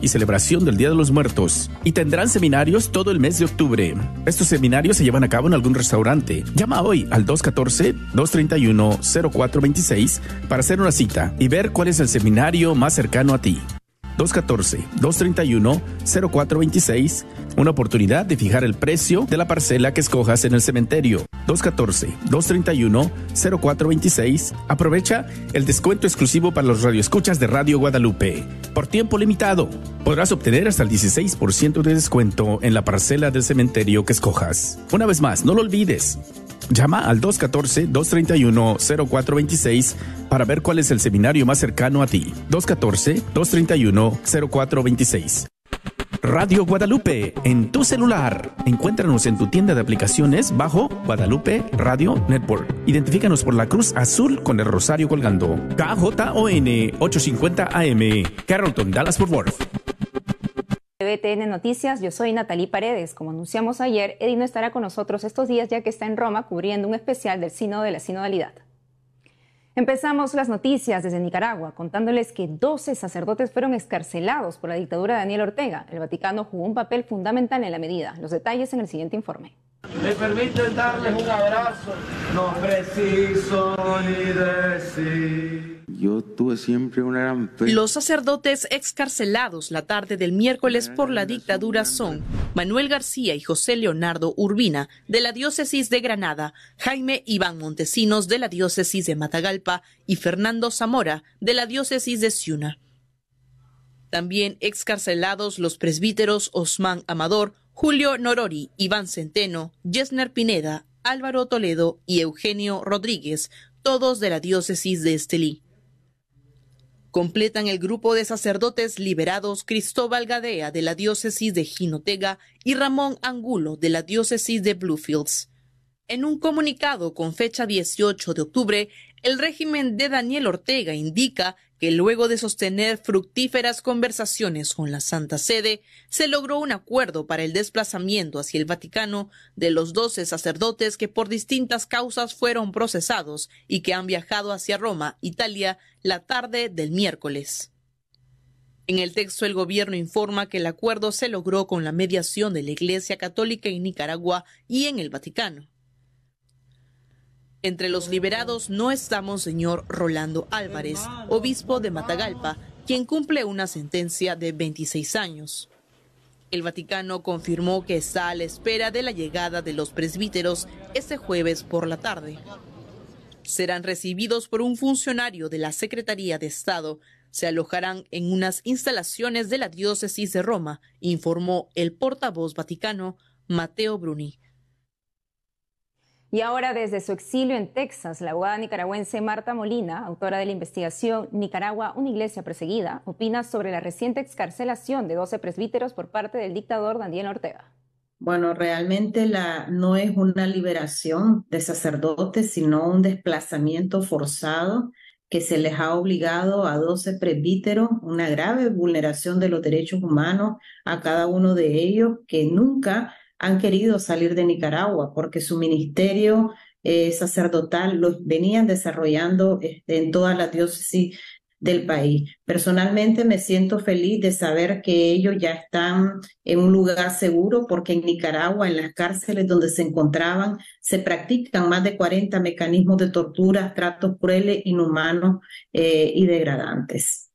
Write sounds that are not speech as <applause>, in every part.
y celebración del Día de los Muertos. Y tendrán seminarios todo el mes de octubre. Estos seminarios se llevan a cabo en algún restaurante. Llama hoy al 214-231-0426 para hacer una cita y ver cuál es el seminario más cercano a ti. 214-231-0426, una oportunidad de fijar el precio de la parcela que escojas en el cementerio. 214-231-0426, aprovecha el descuento exclusivo para los radioescuchas de Radio Guadalupe. Por tiempo limitado, podrás obtener hasta el 16% de descuento en la parcela del cementerio que escojas. Una vez más, no lo olvides. Llama al 214-231-0426 para ver cuál es el seminario más cercano a ti. 214-231-0426. Radio Guadalupe, en tu celular. Encuéntranos en tu tienda de aplicaciones bajo Guadalupe Radio Network. Identifícanos por la cruz azul con el rosario colgando. KJON 850 AM, Carrollton, Dallas Fort Worth. BTN Noticias, yo soy Natalie Paredes. Como anunciamos ayer, Edino estará con nosotros estos días ya que está en Roma cubriendo un especial del Sínodo de la Sinodalidad. Empezamos las noticias desde Nicaragua contándoles que 12 sacerdotes fueron escarcelados por la dictadura de Daniel Ortega. El Vaticano jugó un papel fundamental en la medida. Los detalles en el siguiente informe. Me permiten darles un abrazo, no preciso ni decir. Yo tuve siempre una gran fe. Los sacerdotes excarcelados la tarde del miércoles por la dictadura son Manuel García y José Leonardo Urbina de la diócesis de Granada, Jaime Iván Montesinos de la diócesis de Matagalpa y Fernando Zamora de la diócesis de Ciuna. También excarcelados los presbíteros Osman Amador, Julio Norori, Iván Centeno, Yesner Pineda, Álvaro Toledo y Eugenio Rodríguez, todos de la diócesis de Estelí. Completan el grupo de sacerdotes liberados Cristóbal Gadea de la diócesis de Jinotega y Ramón Angulo de la diócesis de Bluefields. En un comunicado con fecha 18 de octubre, el régimen de Daniel Ortega indica que luego de sostener fructíferas conversaciones con la Santa Sede, se logró un acuerdo para el desplazamiento hacia el Vaticano de los doce sacerdotes que por distintas causas fueron procesados y que han viajado hacia Roma, Italia, la tarde del miércoles. En el texto el gobierno informa que el acuerdo se logró con la mediación de la Iglesia Católica en Nicaragua y en el Vaticano. Entre los liberados no está Monseñor Rolando Álvarez, obispo de Matagalpa, quien cumple una sentencia de 26 años. El Vaticano confirmó que está a la espera de la llegada de los presbíteros este jueves por la tarde. Serán recibidos por un funcionario de la Secretaría de Estado. Se alojarán en unas instalaciones de la diócesis de Roma, informó el portavoz vaticano Mateo Bruni. Y ahora desde su exilio en Texas, la abogada nicaragüense Marta Molina, autora de la investigación Nicaragua, una iglesia perseguida, opina sobre la reciente excarcelación de 12 presbíteros por parte del dictador Daniel Ortega. Bueno, realmente la, no es una liberación de sacerdotes, sino un desplazamiento forzado que se les ha obligado a 12 presbíteros, una grave vulneración de los derechos humanos a cada uno de ellos que nunca han querido salir de Nicaragua porque su ministerio eh, sacerdotal lo venían desarrollando este, en toda la diócesis del país. Personalmente me siento feliz de saber que ellos ya están en un lugar seguro porque en Nicaragua, en las cárceles donde se encontraban, se practican más de 40 mecanismos de tortura, tratos crueles, inhumanos eh, y degradantes.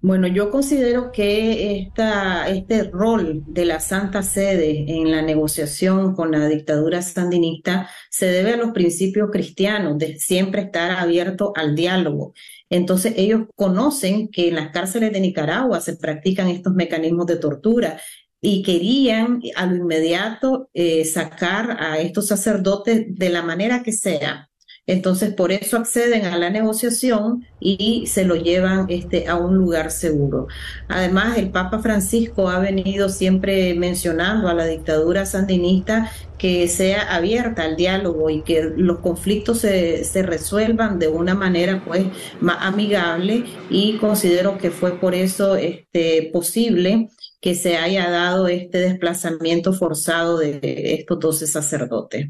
Bueno, yo considero que esta, este rol de la Santa Sede en la negociación con la dictadura sandinista se debe a los principios cristianos de siempre estar abierto al diálogo. Entonces ellos conocen que en las cárceles de Nicaragua se practican estos mecanismos de tortura y querían a lo inmediato eh, sacar a estos sacerdotes de la manera que sea entonces, por eso acceden a la negociación y se lo llevan este, a un lugar seguro. Además, el Papa Francisco ha venido siempre mencionando a la dictadura sandinista que sea abierta al diálogo y que los conflictos se, resuelvan de una manera pues más amigable y considero que fue por eso este, posible que se haya dado este desplazamiento forzado de estos doce sacerdotes.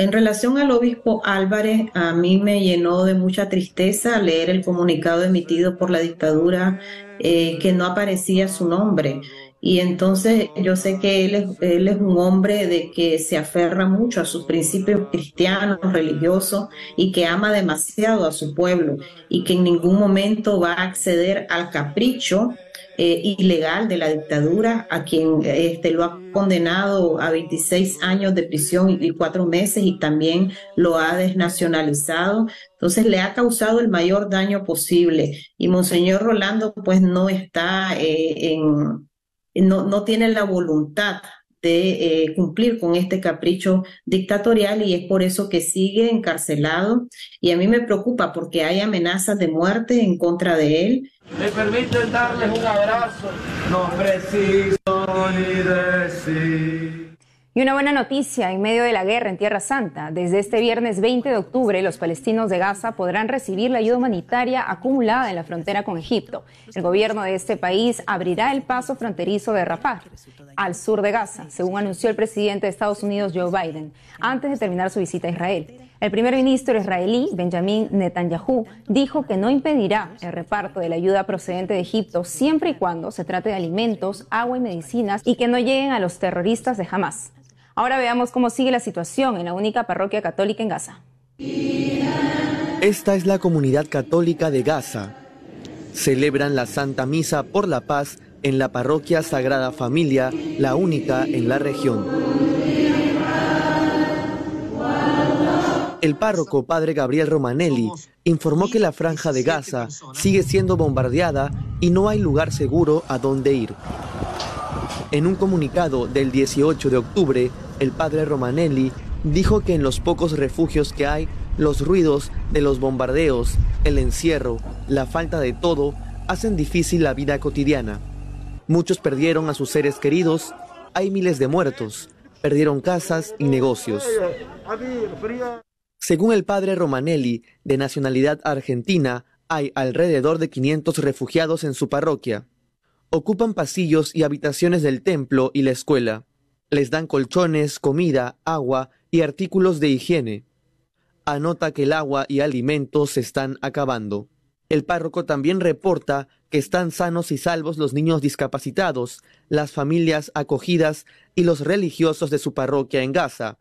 En relación al obispo Álvarez, a mí me llenó de mucha tristeza leer el comunicado emitido por la dictadura eh, que no aparecía su nombre. Y entonces yo sé que él es, él es un hombre de que se aferra mucho a sus principios cristianos, religiosos y que ama demasiado a su pueblo y que en ningún momento va a acceder al capricho eh, ilegal de la dictadura, a quien este, lo ha condenado a 26 años de prisión y, cuatro meses y también lo ha desnacionalizado. Entonces le ha causado el mayor daño posible. Y Monseñor Rolando pues no está eh, en no, no tiene la voluntad de eh, cumplir con este capricho dictatorial y es por eso que sigue encarcelado y a mí me preocupa porque hay amenazas de muerte en contra de él. Me permiten darles un abrazo, no preciso ni decir. Y una buena noticia en medio de la guerra en Tierra Santa. Desde este viernes 20 de octubre, los palestinos de Gaza podrán recibir la ayuda humanitaria acumulada en la frontera con Egipto. El gobierno de este país abrirá el paso fronterizo de Rafah, al sur de Gaza, según anunció el presidente de Estados Unidos, Joe Biden, antes de terminar su visita a Israel. El primer ministro israelí, Benjamin Netanyahu, dijo que no impedirá el reparto de la ayuda procedente de Egipto siempre y cuando se trate de alimentos, agua y medicinas y que no lleguen a los terroristas de Hamas. Ahora veamos cómo sigue la situación en la única parroquia católica en Gaza. Esta es la comunidad católica de Gaza. Celebran la Santa Misa por la Paz en la parroquia Sagrada Familia, la única en la región. El párroco padre Gabriel Romanelli informó que la franja de Gaza sigue siendo bombardeada y no hay lugar seguro a donde ir. En un comunicado del 18 de octubre, el padre Romanelli dijo que en los pocos refugios que hay, los ruidos de los bombardeos, el encierro, la falta de todo, hacen difícil la vida cotidiana. Muchos perdieron a sus seres queridos, hay miles de muertos, perdieron casas y negocios. Según el padre Romanelli, de nacionalidad argentina, hay alrededor de 500 refugiados en su parroquia ocupan pasillos y habitaciones del templo y la escuela. Les dan colchones, comida, agua y artículos de higiene. Anota que el agua y alimentos se están acabando. El párroco también reporta que están sanos y salvos los niños discapacitados, las familias acogidas y los religiosos de su parroquia en Gaza.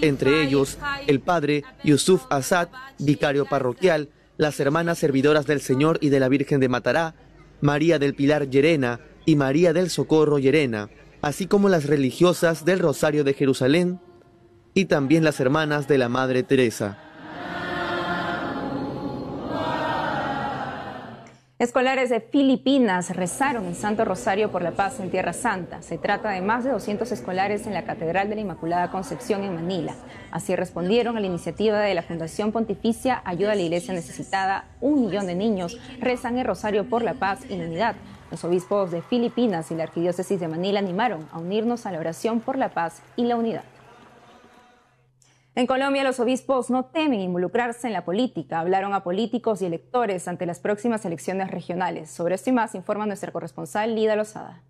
Entre ellos, el padre Yusuf Assad, vicario parroquial, las hermanas servidoras del Señor y de la Virgen de Matará, María del Pilar Llerena y María del Socorro Llerena, así como las religiosas del Rosario de Jerusalén y también las hermanas de la Madre Teresa. Escolares de Filipinas rezaron en Santo Rosario por la paz en Tierra Santa. Se trata de más de 200 escolares en la Catedral de la Inmaculada Concepción en Manila. Así respondieron a la iniciativa de la Fundación Pontificia Ayuda a la Iglesia Necesitada. Un millón de niños rezan el Rosario por la paz y la unidad. Los obispos de Filipinas y la Arquidiócesis de Manila animaron a unirnos a la oración por la paz y la unidad. En Colombia, los obispos no temen involucrarse en la política. Hablaron a políticos y electores ante las próximas elecciones regionales. Sobre esto y más informa nuestra corresponsal Lida Lozada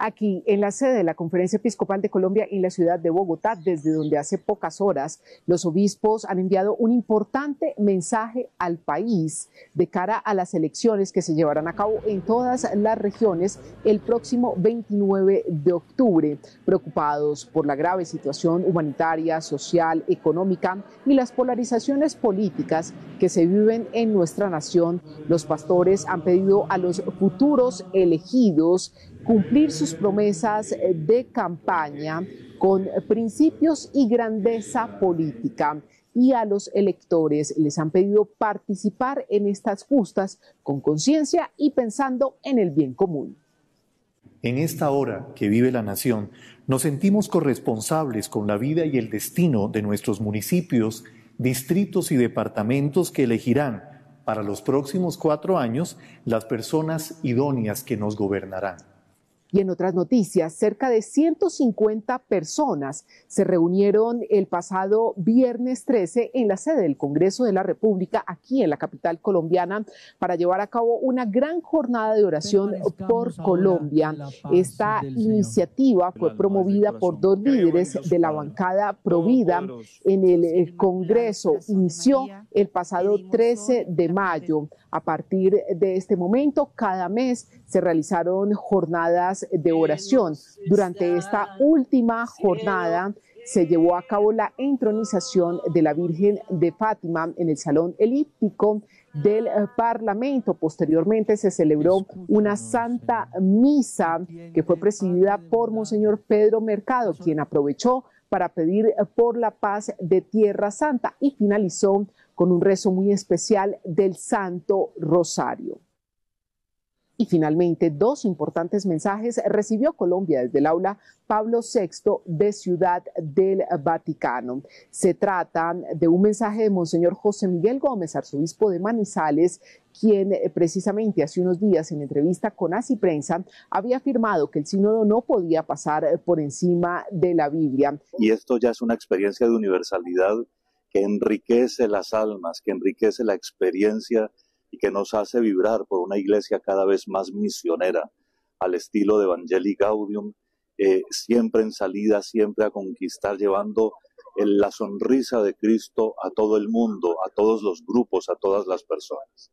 aquí en la sede de la Conferencia Episcopal de Colombia en la ciudad de Bogotá, desde donde hace pocas horas los obispos han enviado un importante mensaje al país de cara a las elecciones que se llevarán a cabo en todas las regiones el próximo 29 de octubre, preocupados por la grave situación humanitaria, social, económica y las polarizaciones políticas que se viven en nuestra nación. Los pastores han pedido a los futuros elegidos cumplir sus promesas eh, de campaña con principios y grandeza política y a los electores les han pedido participar en estas justas con conciencia y pensando en el bien común. En esta hora que vive la nación, nos sentimos corresponsables con la vida y el destino de nuestros municipios, distritos y departamentos que elegirán para los próximos cuatro años las personas idóneas que nos gobernarán. Y en otras noticias, cerca de 150 personas se reunieron el pasado viernes 13 en la sede del Congreso de la República, aquí en la capital colombiana, para llevar a cabo una gran jornada de oración por Colombia. Esta iniciativa fue promovida por dos líderes de la bancada Provida en el Congreso. Inició el pasado 13 de mayo A partir de este momento, cada mes se realizaron jornadas de oración. Durante esta última jornada, se llevó a cabo la entronización de la Virgen de Fátima en el Salón Elíptico del eh, Parlamento. Posteriormente se celebró una santa misa que fue presidida por Monseñor Pedro Mercado, quien aprovechó para pedir por la paz de Tierra Santa y finalizó con un rezo muy especial del Santo Rosario. Y finalmente, dos importantes mensajes recibió Colombia desde el aula Pablo VI de Ciudad del Vaticano. Se trata de un mensaje de Monseñor José Miguel Gómez, arzobispo de Manizales, quien eh, precisamente hace unos días en entrevista con Así Prensa había afirmado que el sínodo no podía pasar eh, por encima de la Biblia. Y esto ya es una experiencia de universalidad que enriquece las almas, que enriquece la experiencia y que nos hace vibrar por una iglesia cada vez más misionera, al estilo de Evangelii Gaudium, eh, siempre en salida, siempre a conquistar, llevando la sonrisa de Cristo a todo el mundo, a todos los grupos, a todas las personas.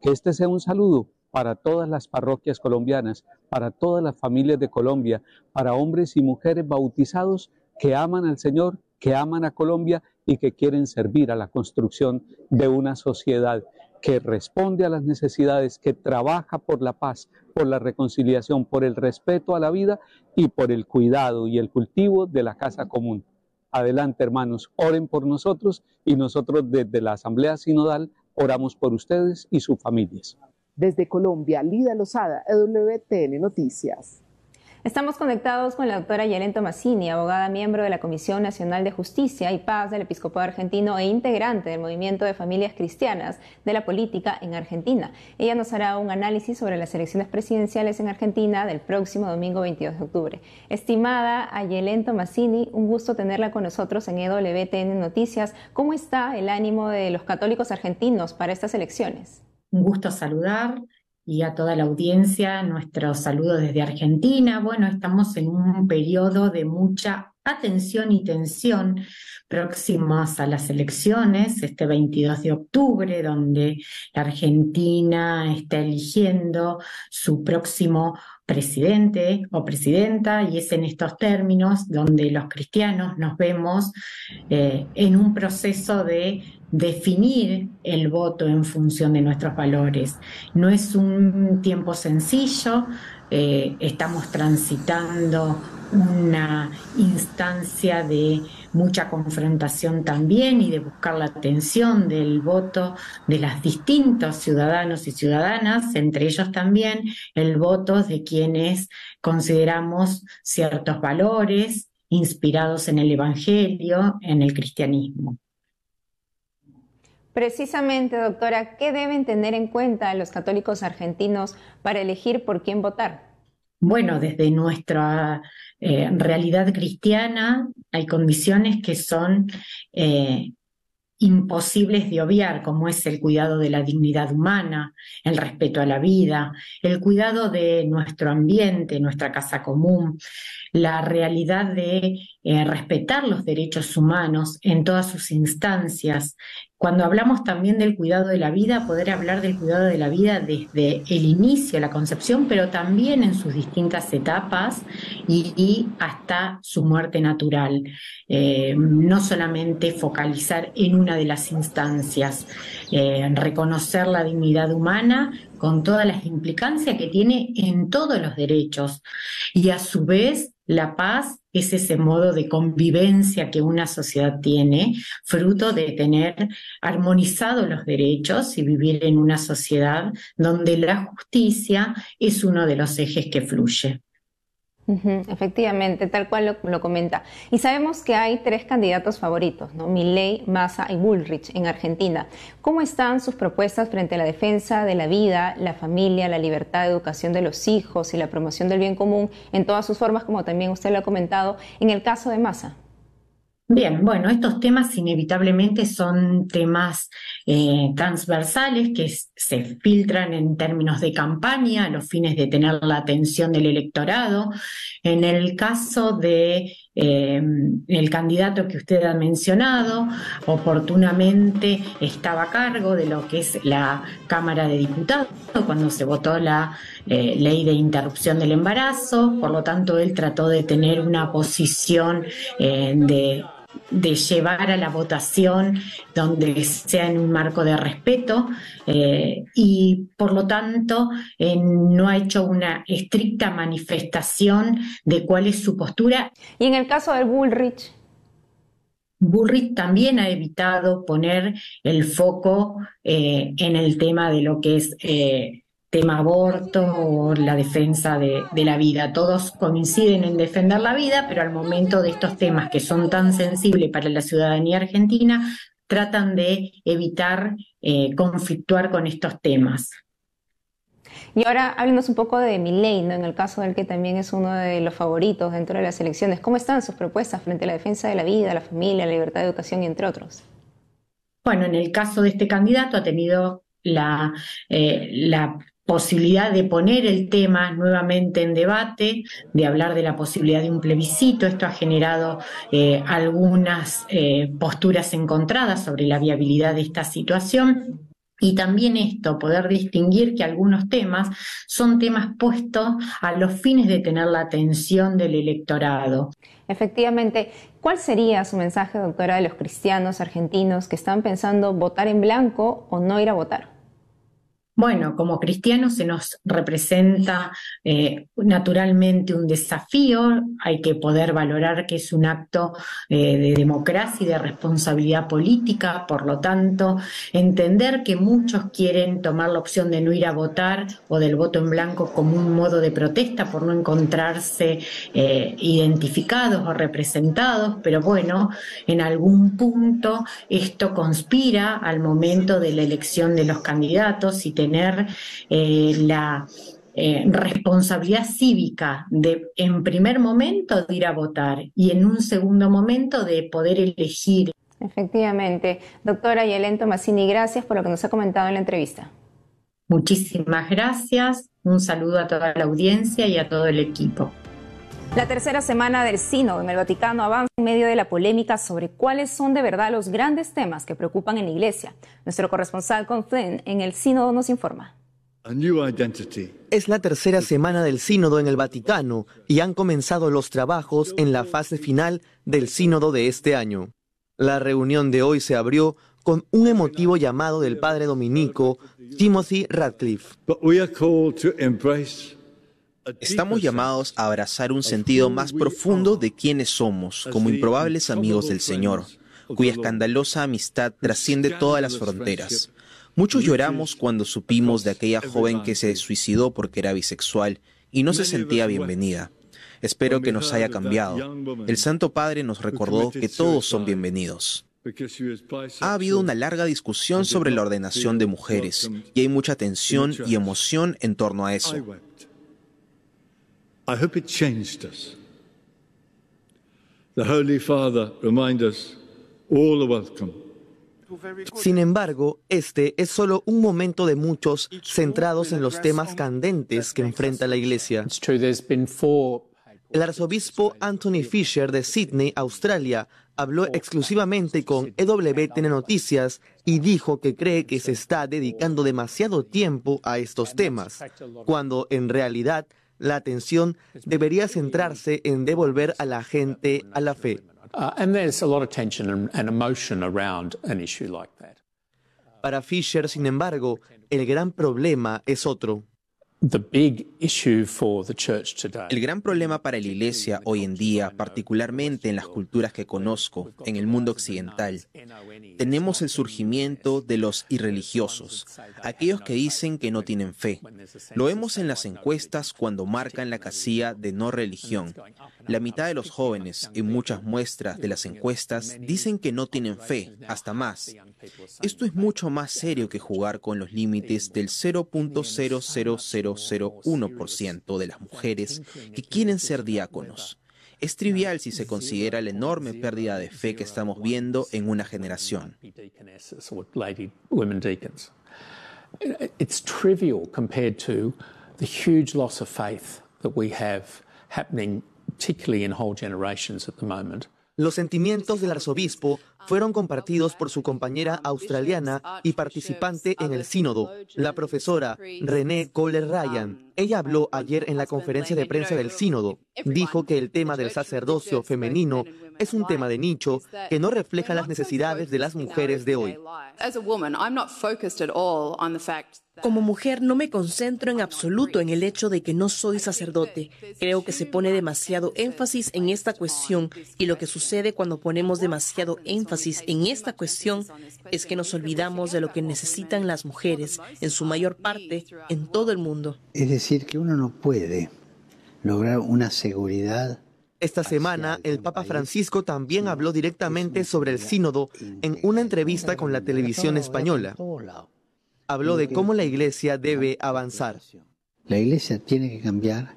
Que este sea un saludo para todas las parroquias colombianas, para todas las familias de Colombia, para hombres y mujeres bautizados que aman al Señor, que aman a Colombia y que quieren servir a la construcción de una sociedad que responde a las necesidades, que trabaja por la paz, por la reconciliación, por el respeto a la vida y por el cuidado y el cultivo de la casa común. Adelante, hermanos, oren por nosotros y nosotros desde la Asamblea Sinodal oramos por ustedes y sus familias. Desde Colombia, Lida Lozada, EWTN Noticias. Estamos conectados con la doctora Yelen Tomasini, abogada miembro de la Comisión Nacional de Justicia y Paz del Episcopado Argentino e integrante del Movimiento de Familias Cristianas de la Política en Argentina. Ella nos hará un análisis sobre las elecciones presidenciales en Argentina del próximo domingo 22 de octubre. Estimada Ayelen Tomasini, un gusto tenerla con nosotros en EWTN Noticias. ¿Cómo está el ánimo de los católicos argentinos para estas elecciones? Un gusto saludar y a toda la audiencia, nuestro saludo desde Argentina. Bueno, estamos en un periodo de mucha atención y tensión próximas a las elecciones, este 22 de octubre, donde la Argentina está eligiendo su próximo presidente o presidenta, y es en estos términos donde los cristianos nos vemos eh, en un proceso de definir el voto en función de nuestros valores. No es un tiempo sencillo, eh, estamos transitando una instancia de mucha confrontación también y de buscar la atención del voto de los distintos ciudadanos y ciudadanas, entre ellos también el voto de quienes consideramos ciertos valores inspirados en el Evangelio, en el cristianismo. Precisamente, doctora, ¿qué deben tener en cuenta los católicos argentinos para elegir por quién votar? Bueno, desde nuestra eh, realidad cristiana hay condiciones que son eh, imposibles de obviar, como es el cuidado de la dignidad humana, el respeto a la vida, el cuidado de nuestro ambiente, nuestra casa común, la realidad de eh, respetar los derechos humanos en todas sus instancias. Cuando hablamos también del cuidado de la vida, poder hablar del cuidado de la vida desde el inicio, la concepción, pero también en sus distintas etapas y, hasta su muerte natural. Eh, no solamente focalizar en una de las instancias, eh, reconocer la dignidad humana con todas las implicancias que tiene en todos los derechos y a su vez la paz es ese modo de convivencia que una sociedad tiene, fruto de tener armonizados los derechos y vivir en una sociedad donde la justicia es uno de los ejes que fluye efectivamente, tal cual lo, comenta. Y sabemos que hay tres candidatos favoritos, ¿no? Milley, Massa y Bullrich en Argentina. ¿Cómo están sus propuestas frente a la defensa de la vida, la familia, la libertad de educación de los hijos y la promoción del bien común en todas sus formas, como también usted lo ha comentado, en el caso de Massa? Bien, bueno, estos temas inevitablemente son temas eh, transversales que se filtran en términos de campaña a los fines de tener la atención del electorado. En el caso de eh, el candidato que usted ha mencionado oportunamente estaba a cargo de lo que es la Cámara de Diputados cuando se votó la eh, ley de interrupción del embarazo, por lo tanto él trató de tener una posición de de llevar a la votación donde sea en un marco de respeto eh, y por lo tanto eh, no ha hecho una estricta manifestación de cuál es su postura. Y en el caso del Bullrich. Bullrich también ha evitado poner el foco eh, en el tema de lo que es tema aborto o la defensa de, la vida. Todos coinciden en defender la vida, pero al momento de estos temas que son tan sensibles para la ciudadanía argentina, tratan de evitar eh, conflictuar con estos temas. Y ahora háblenos un poco de Milei, ¿no? en el caso del que también es uno de los favoritos dentro de las elecciones. ¿Cómo están sus propuestas frente a la defensa de la vida, la familia, la libertad de educación y entre otros? Bueno, en el caso de este candidato ha tenido la, eh, la posibilidad de poner el tema nuevamente en debate, de hablar de la posibilidad de un plebiscito. Esto ha generado eh, algunas eh, posturas encontradas sobre la viabilidad de esta situación. Y también esto, poder distinguir que algunos temas son temas puestos a los fines de tener la atención del electorado. Efectivamente, ¿cuál sería su mensaje, doctora, de los cristianos argentinos que están pensando votar en blanco o no ir a votar? Bueno, como cristianos se nos representa eh, naturalmente un desafío, hay que poder valorar que es un acto eh, de democracia y de responsabilidad política, por lo tanto, entender que muchos quieren tomar la opción de no ir a votar o del voto en blanco como un modo de protesta por no encontrarse eh, identificados o representados, pero bueno, en algún punto esto conspira al momento de la elección de los candidatos y tener eh, la eh, responsabilidad cívica de, en primer momento, de ir a votar y en un segundo momento de poder elegir. Efectivamente. Doctora Yelén Tomasini, gracias por lo que nos ha comentado en la entrevista. Muchísimas gracias. Un saludo a toda la audiencia y a todo el equipo. La tercera semana del Sínodo en el Vaticano avanza en medio de la polémica sobre cuáles son de verdad los grandes temas que preocupan en la Iglesia. Nuestro corresponsal con Flynn en el Sínodo nos informa. Es la tercera semana del Sínodo en el Vaticano y han comenzado los trabajos en la fase final del Sínodo de este año. La reunión de hoy se abrió con un emotivo llamado del padre dominico Timothy Radcliffe. Estamos llamados a abrazar un sentido más profundo de quiénes somos, como improbables amigos del Señor, cuya escandalosa amistad trasciende todas las fronteras. Muchos lloramos cuando supimos de aquella joven que se suicidó porque era bisexual y no se sentía bienvenida. Espero que nos haya cambiado. El Santo Padre nos recordó que todos son bienvenidos. Ha habido una larga discusión sobre la ordenación de mujeres y hay mucha tensión y emoción en torno a eso. I hope it changed us. The Holy Father remind us all are welcome. Sin embargo, este es solo un momento de muchos centrados en los temas candentes que enfrenta la Iglesia. El arzobispo Anthony Fisher de Sydney, Australia, habló exclusivamente con EWTN Noticias y dijo que cree que se está dedicando demasiado tiempo a estos temas, cuando en realidad la atención debería centrarse en devolver a la gente a la fe. Para Fisher, sin embargo, el gran problema es otro. El gran problema para la Iglesia hoy en día, particularmente en las culturas que conozco, en el mundo occidental, tenemos el surgimiento de los irreligiosos, aquellos que dicen que no tienen fe. Lo vemos en las encuestas cuando marcan la casilla de no religión. La mitad de los jóvenes, en muchas muestras de las encuestas, dicen que no tienen fe, hasta más. Esto es mucho más serio que jugar con los límites del 0.000 0,01% de las mujeres que quieren ser diáconos. Es trivial si se considera la enorme pérdida de fe que estamos viendo en una generación. It's trivial compared to the huge loss of faith that we have happening Los sentimientos del arzobispo fueron compartidos por su compañera australiana y participante en el sínodo, la profesora René Kohler Ryan. Ella habló ayer en la conferencia de prensa del sínodo. Dijo que el tema del sacerdocio femenino es un tema de nicho que no refleja las necesidades de las mujeres de hoy. Como mujer no me concentro en absoluto en el hecho de que no soy sacerdote. Creo que se pone demasiado énfasis en esta cuestión y lo que sucede cuando ponemos demasiado énfasis en esta cuestión es que nos olvidamos de lo que necesitan las mujeres, en su mayor parte, en todo el mundo. Es decir, que uno no puede lograr una seguridad esta semana, el Papa Francisco también habló directamente sobre el sínodo en una entrevista con la televisión española. habló de cómo la iglesia debe avanzar. La iglesia tiene que cambiar,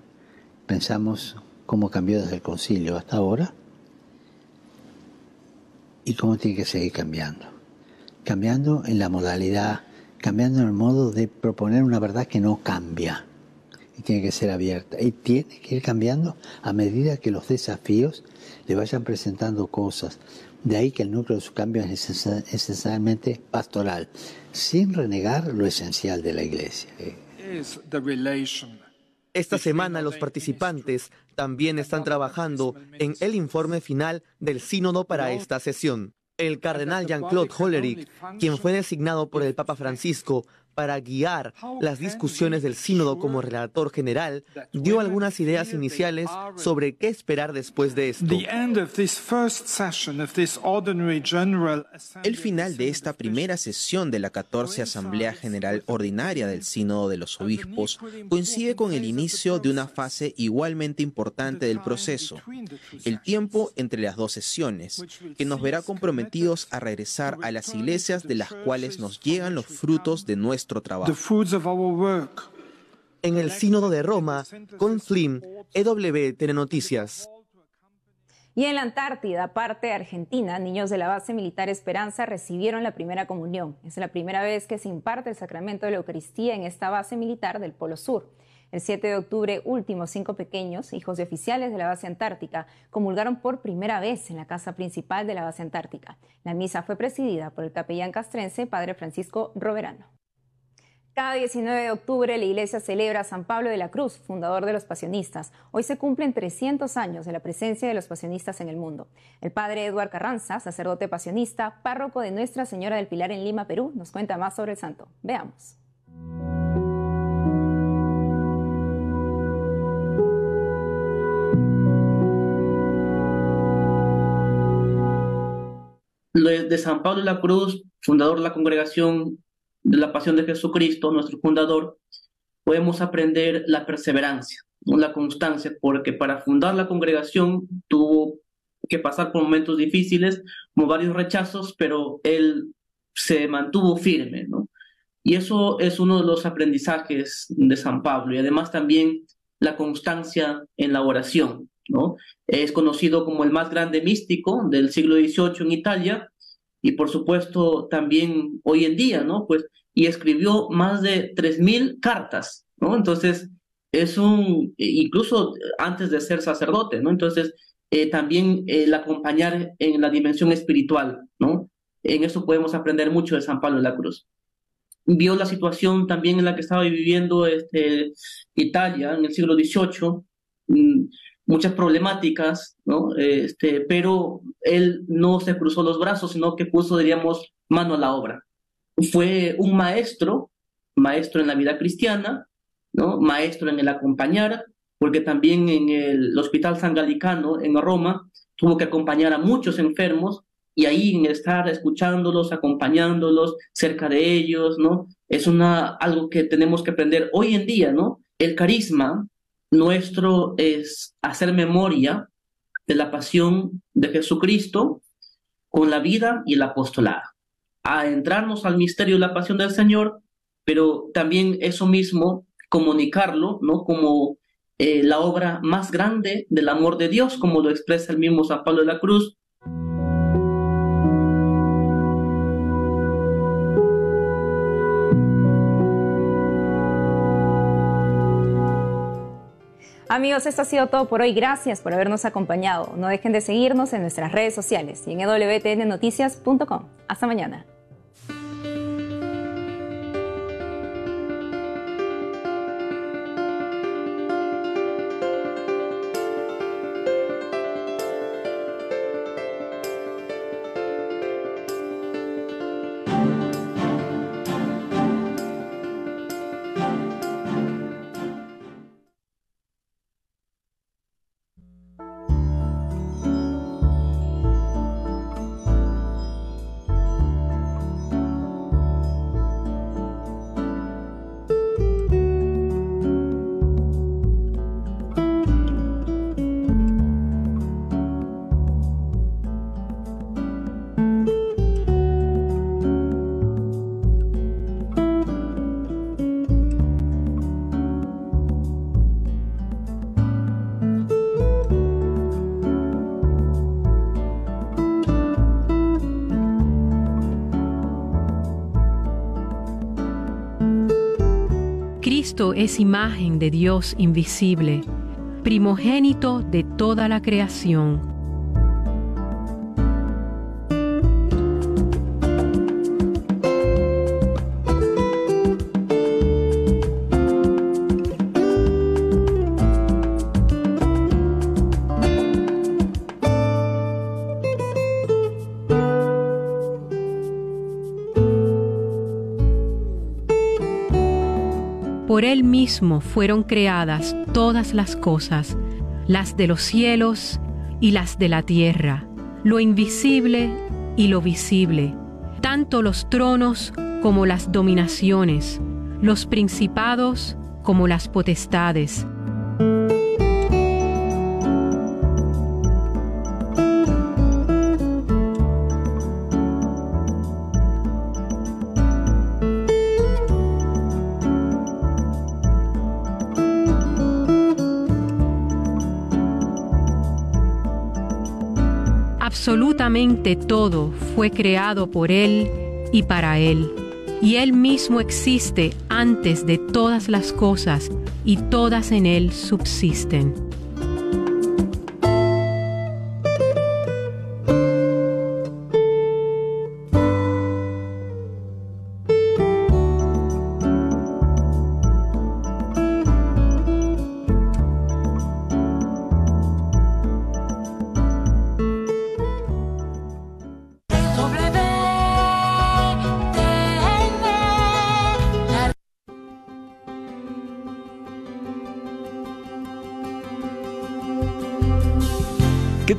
pensamos cómo cambió desde el concilio hasta ahora y cómo tiene que seguir cambiando. Cambiando en la modalidad, cambiando en el modo de proponer una verdad que no cambia y tiene que ser abierta. Y tiene que ir cambiando a medida que los desafíos le vayan presentando cosas. De ahí que el núcleo de su cambio es esencialmente pastoral, sin renegar lo esencial de la Iglesia. Esta semana los participantes también están trabajando en el informe final del sínodo para esta sesión. El cardenal Jean-Claude Hollerich, quien fue designado por el Papa Francisco para guiar las discusiones del sínodo como relator general, dio algunas ideas iniciales sobre qué esperar después de esto. El final de esta primera sesión de la 14 Asamblea General Ordinaria del Sínodo de los Obispos coincide con el inicio de una fase igualmente importante del proceso, el tiempo entre las dos sesiones, que nos verá comprometidos a regresar a las iglesias de las cuales nos llegan los frutos de nuestro trabajo. En el Sínodo de Roma, con Flynn, EW Telenoticias. Y en la Antártida, parte de Argentina, niños de la base militar Esperanza recibieron la primera comunión. Es la primera vez que se imparte el sacramento de la Eucaristía en esta base militar del Polo Sur. El 7 de octubre, últimos cinco pequeños, hijos de oficiales de la base antártica, comulgaron por primera vez en la casa principal de la base antártica. La misa fue presidida por el capellán castrense, Padre Francisco Roverano. Cada 19 de octubre la iglesia celebra a San Pablo de la Cruz, fundador de los pasionistas. Hoy se cumplen 300 años de la presencia de los pasionistas en el mundo. El padre Eduard Carranza, sacerdote pasionista, párroco de Nuestra Señora del Pilar en Lima, Perú, nos cuenta más sobre el santo. Veamos. de San Pablo de la Cruz, fundador de la congregación de la pasión de Jesucristo, nuestro fundador, podemos aprender la perseverancia, la constancia, porque para fundar la congregación tuvo que pasar por momentos difíciles, como varios rechazos, pero él se mantuvo firme, ¿no? Y eso es uno de los aprendizajes de San Pablo y además también la constancia en la oración, ¿no? Es conocido como el más grande místico del siglo XVIII en Italia y por supuesto también hoy en día, ¿no? Pues, y escribió más de 3.000 cartas, ¿no? Entonces, es un, incluso antes de ser sacerdote, ¿no? Entonces, eh, también el acompañar en la dimensión espiritual, ¿no? En eso podemos aprender mucho de San Pablo de la Cruz. Vio la situación también en la que estaba viviendo este, Italia en el siglo XVIII, muchas problemáticas, ¿no? Este, pero él no se cruzó los brazos, sino que puso, diríamos, mano a la obra. Fue un maestro, maestro en la vida cristiana, ¿no? Maestro en el acompañar, porque también en el Hospital San Galicano, en Roma, tuvo que acompañar a muchos enfermos y ahí en estar escuchándolos, acompañándolos, cerca de ellos, ¿no? Es una, algo que tenemos que aprender hoy en día, ¿no? El carisma nuestro es hacer memoria de la pasión de Jesucristo con la vida y el apostolado, a entrarnos al misterio de la pasión del Señor, pero también eso mismo comunicarlo, ¿no? Como eh, la obra más grande del amor de Dios, como lo expresa el mismo San Pablo de la Cruz, Amigos, esto ha sido todo por hoy. Gracias por habernos acompañado. No dejen de seguirnos en nuestras redes sociales y en wtnnoticias.com. Hasta mañana. Cristo es imagen de Dios invisible, primogénito de toda la creación. Por Él mismo fueron creadas todas las cosas, las de los cielos y las de la tierra, lo invisible y lo visible, tanto los tronos como las dominaciones, los principados como las potestades Absolutamente todo fue creado por Él y para Él. Y Él mismo existe antes de todas las cosas y todas en Él subsisten.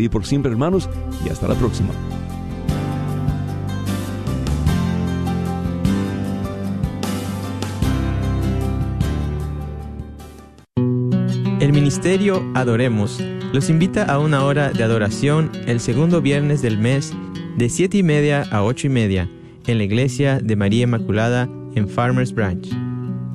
día por siempre, hermanos, y hasta la próxima. El Ministerio Adoremos los invita a una hora de adoración el segundo viernes del mes de 7 y media a 8 y media en la iglesia de María Inmaculada en Farmers Branch.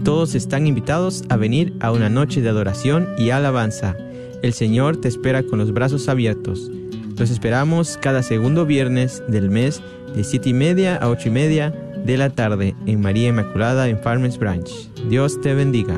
Todos están invitados a venir a una noche de adoración y alabanza. El Señor te espera con los brazos abiertos. Los esperamos cada segundo viernes del mes de 7 y media a 8 y media de la tarde en María Inmaculada en Farmers Branch. Dios te bendiga.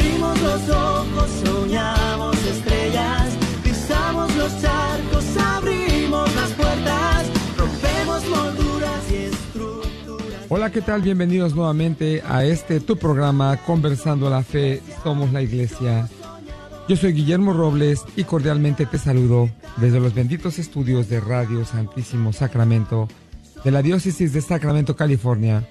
Abrimos los ojos, soñamos estrellas, pisamos los charcos, abrimos las puertas, rompemos molduras y estructuras. Hola, ¿qué tal? Bienvenidos nuevamente a este tu programa Conversando la Fe, Somos la Iglesia. Yo soy Guillermo Robles y cordialmente te saludo desde los benditos estudios de Radio Santísimo Sacramento de la Diócesis de Sacramento, California.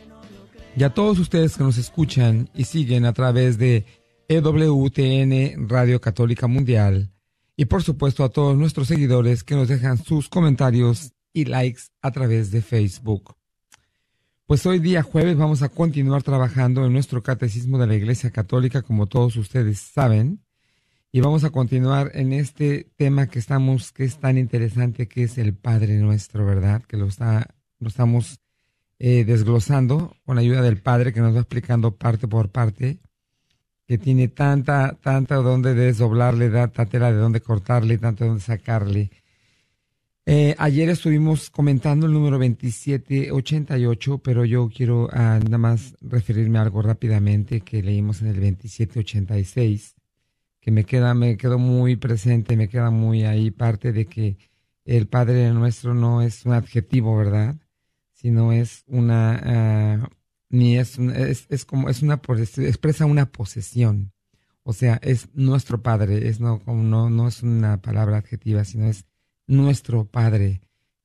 Y a todos ustedes que nos escuchan y siguen a través de EWTN Radio Católica Mundial. Y por supuesto a todos nuestros seguidores que nos dejan sus comentarios y likes a través de Facebook. Pues hoy día jueves vamos a continuar trabajando en nuestro catecismo de la Iglesia Católica, como todos ustedes saben. Y vamos a continuar en este tema que estamos, que es tan interesante, que es el Padre Nuestro, ¿verdad? Que lo está, lo estamos eh, desglosando con la ayuda del Padre que nos va explicando parte por parte, que tiene tanta, tanta donde desdoblarle, tanta tela de donde cortarle, tanto de donde sacarle. Eh, ayer estuvimos comentando el número 2788, pero yo quiero ah, nada más referirme a algo rápidamente que leímos en el 2786 que me queda, me quedó muy presente, me queda muy ahí parte de que el Padre nuestro no es un adjetivo, ¿verdad? Sino es una, ah, ni es, es, es, como, es una, expresa una posesión. O sea, es nuestro Padre, es no, no, no es una palabra adjetiva, sino es nuestro Padre,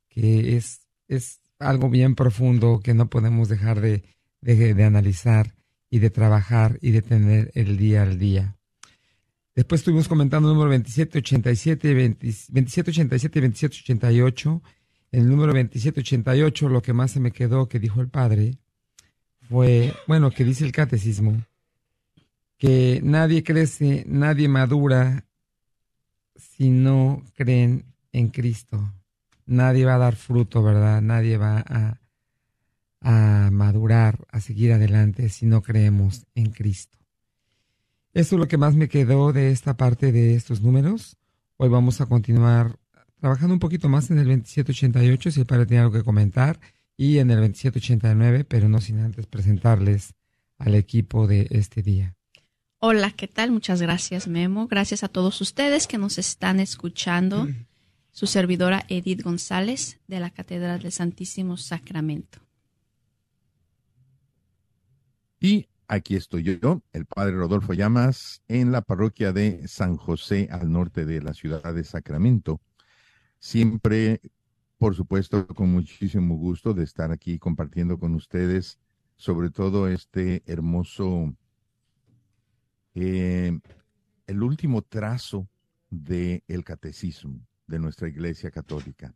que es, es algo bien profundo que no podemos dejar de, de, de analizar y de trabajar y de tener el día al día. Después estuvimos comentando el número 2787, 2787 y 2788. En el número 2788 lo que más se me quedó que dijo el padre fue, bueno, que dice el catecismo, que nadie crece, nadie madura si no creen en Cristo. Nadie va a dar fruto, ¿verdad? Nadie va a, madurar, a seguir adelante si no creemos en Cristo. Eso es lo que más me quedó de esta parte de estos números. Hoy vamos a continuar trabajando un poquito más en el 2788, si el padre tiene algo que comentar, y en el 2789, pero no sin antes presentarles al equipo de este día. Hola, ¿qué tal? Muchas gracias, Memo. Gracias a todos ustedes que nos están escuchando. Su servidora Edith González de la Catedral del Santísimo Sacramento. Y Aquí estoy yo, el padre Rodolfo Llamas, en la parroquia de San José, al norte de la ciudad de Sacramento. Siempre, por supuesto, con muchísimo gusto de estar aquí compartiendo con ustedes, sobre todo este hermoso, eh, el último trazo del el catecismo de nuestra Iglesia Católica.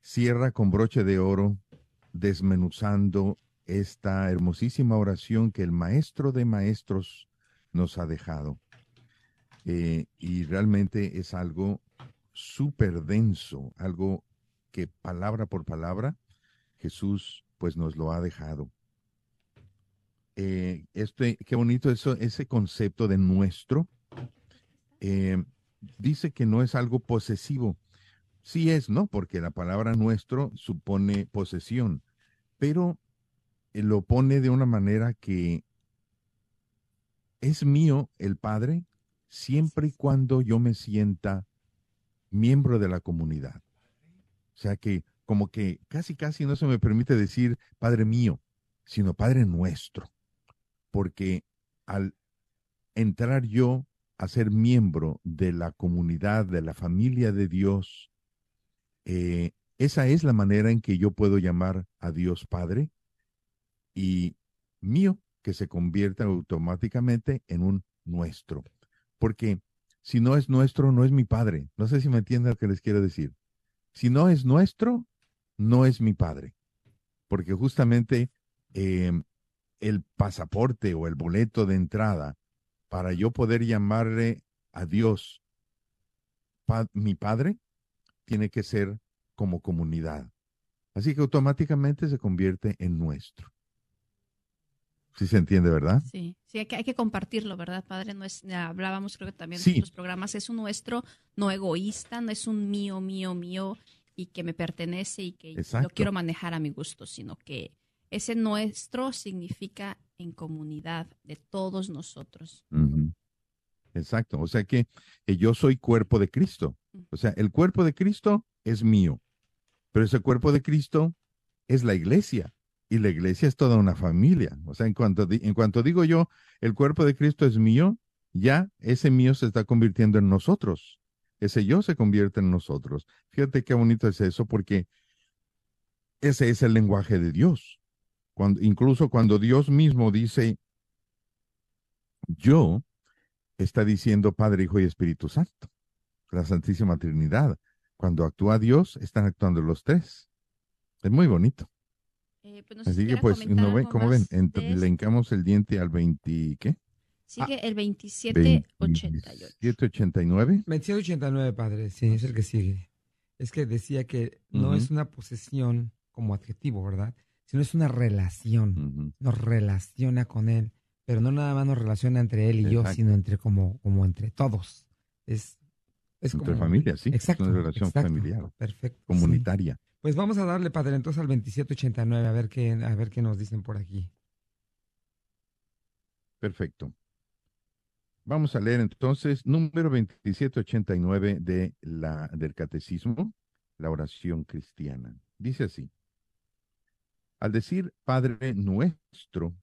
Cierra con broche de oro, desmenuzando esta hermosísima oración que el Maestro de Maestros nos ha dejado. Eh, y realmente es algo súper denso, algo que palabra por palabra Jesús pues nos lo ha dejado. Eh, este, qué bonito eso, ese concepto de nuestro. Eh, dice que no es algo posesivo. Sí es, ¿no? Porque la palabra nuestro supone posesión, pero eh, lo pone de una manera que es mío el Padre siempre y cuando yo me sienta miembro de la comunidad. O sea que como que casi casi no se me permite decir Padre mío, sino Padre nuestro. Porque al entrar yo a ser miembro de la comunidad, de la familia de Dios, eh, esa es la manera en que yo puedo llamar a Dios Padre y mío que se convierta automáticamente en un nuestro. Porque si no es nuestro, no es mi padre. No sé si me entienden lo que les quiero decir. Si no es nuestro, no es mi padre. Porque justamente em, el pasaporte o el boleto de entrada para yo poder llamarle a Dios mi Padre, tiene que ser como comunidad. Así que automáticamente se convierte en nuestro. Sí se entiende, ¿verdad? Sí, sí, hay que, hay que compartirlo, ¿verdad, padre? No es, hablábamos creo que también en los programas, es un nuestro no egoísta, no es un mío, mío, mío y que me pertenece y que lo quiero manejar a mi gusto, sino que ese nuestro significa en comunidad de todos nosotros. Exacto, o sea que yo soy cuerpo de Cristo. O sea, el cuerpo de Cristo es mío, pero ese cuerpo de Cristo es la iglesia y la iglesia es toda una familia. O sea, en cuanto, en cuanto digo yo, el cuerpo de Cristo es mío, ya ese mío se está convirtiendo en nosotros. Ese yo se convierte en nosotros. Fíjate qué bonito es eso, porque ese es el lenguaje de Dios. Cuando, incluso cuando Dios mismo dice, yo, está diciendo Padre, Hijo y Espíritu Santo, la Santísima Trinidad. Cuando actúa Dios, están actuando los tres. Es muy bonito. Eh, pues Así que pues, no ven, como ven, le encamos el diente al 20, ¿qué? Sigue el 2788. 2789. 2789, padre, sí, es el que sigue. Es que decía que no es una posesión como adjetivo, ¿verdad? Sino es una relación. Nos relaciona con él, pero no nada más nos relaciona entre él y yo, sino entre como, como entre todos. Es, es entre familia, sí. Exacto. Es una relación familiar. Perfecto. Comunitaria. Pues vamos a darle, padre, entonces al 2789, a ver qué, a ver qué nos dicen por aquí. Perfecto. Vamos a leer entonces número 2789 de la, del Catecismo, la oración cristiana. Dice así. Al decir Padre nuestro,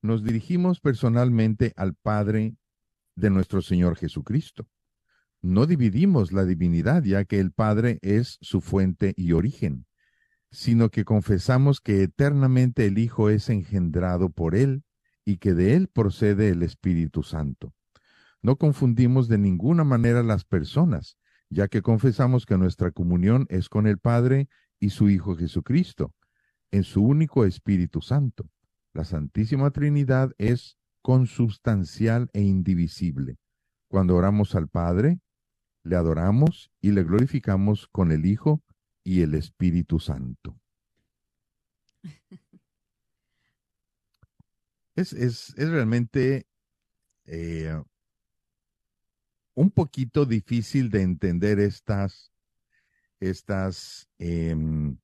nos dirigimos personalmente al Padre de nuestro Señor Jesucristo no dividimos la divinidad, ya que el Padre es su fuente y origen, sino que confesamos que eternamente el Hijo es engendrado por Él y que de Él procede el Espíritu Santo. No confundimos de ninguna manera las personas, ya que confesamos que nuestra comunión es con el Padre y su Hijo Jesucristo, en su único Espíritu Santo. La Santísima Trinidad es consubstancial e indivisible. Cuando oramos al Padre, le adoramos y le glorificamos con el Hijo y el Espíritu Santo. <laughs> Es, es, es realmente eh, un poquito difícil de entender estas, estas em,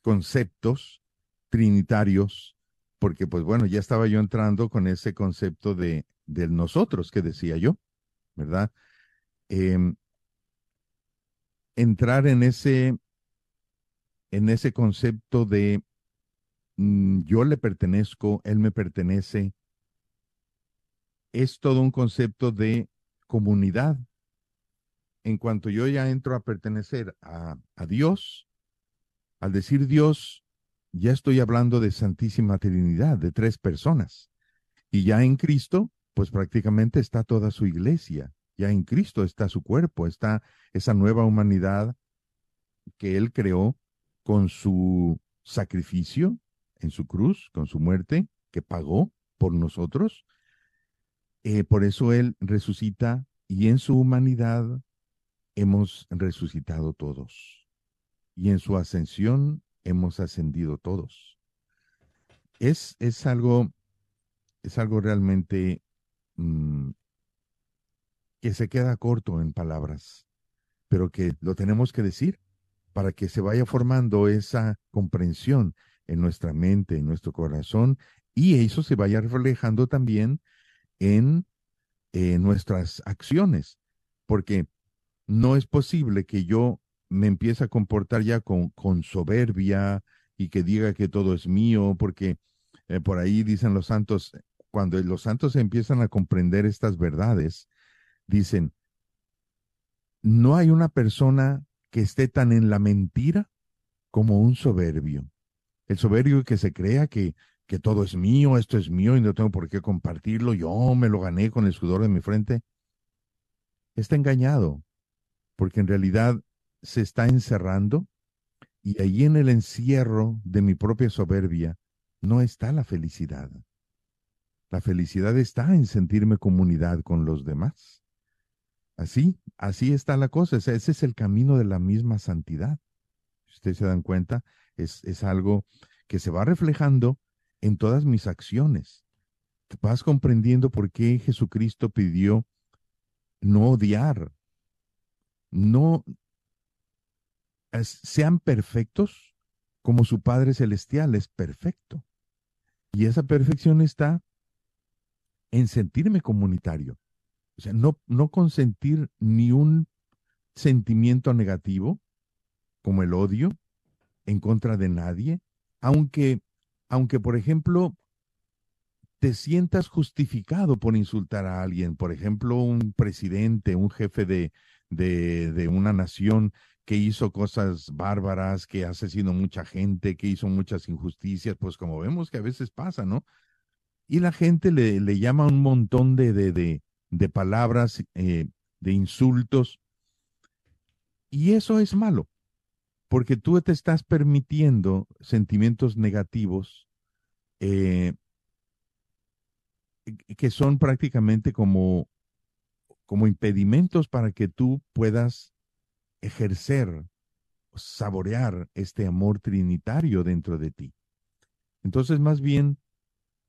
conceptos trinitarios, porque pues bueno, ya estaba yo entrando con ese concepto de, de nosotros que decía yo, ¿verdad? Em, entrar en ese, en ese concepto de mm, yo le pertenezco, él me pertenece, es todo un concepto de comunidad. En cuanto yo ya entro a pertenecer a, a Dios, al decir Dios, ya estoy hablando de Santísima Trinidad, de tres personas. Y ya en Cristo, pues prácticamente está toda su iglesia. Ya en Cristo está su cuerpo, está esa nueva humanidad que Él creó con su sacrificio en su cruz, con su muerte, que pagó por nosotros. Eh, por eso Él resucita y en su humanidad hemos resucitado todos. Y en su ascensión hemos ascendido todos. Es, es algo, es algo realmente mm, que se queda corto en palabras, pero que lo tenemos que decir para que se vaya formando esa comprensión en nuestra mente, en nuestro corazón, y eso se vaya reflejando también en, nuestras acciones, porque no es posible que yo me empiece a comportar ya con, con soberbia y que diga que todo es mío, porque eh, por ahí dicen los santos, cuando los santos empiezan a comprender estas verdades, dicen, no hay una persona que esté tan en la mentira como un soberbio. El soberbio que se crea que, que todo es mío, esto es mío y no tengo por qué compartirlo, yo me lo gané con el sudor de mi frente, está engañado, porque en realidad se está encerrando y ahí en el encierro de mi propia soberbia no está la felicidad. La felicidad está en sentirme comunidad con los demás. Así, así está la cosa. Ese, es el camino de la misma santidad. Si ustedes se dan cuenta, es, es algo que se va reflejando en todas mis acciones. Vas comprendiendo por qué Jesucristo pidió no odiar, no sean perfectos como su Padre Celestial es perfecto. Y esa perfección está en sentirme comunitario. O sea, no, no consentir ni un sentimiento negativo, como el odio, en contra de nadie, aunque, aunque por ejemplo, te sientas justificado por insultar a alguien, por ejemplo, un presidente, un jefe de, de, de una nación que hizo cosas bárbaras, que asesinó mucha gente, que hizo muchas injusticias, pues como vemos que a veces pasa, ¿no? Y la gente le, le llama un montón de, de, de, palabras, eh, de insultos. Y eso es malo, porque tú te estás permitiendo sentimientos negativos eh, que son prácticamente como, como impedimentos para que tú puedas ejercer, saborear este amor trinitario dentro de ti. Entonces, más bien,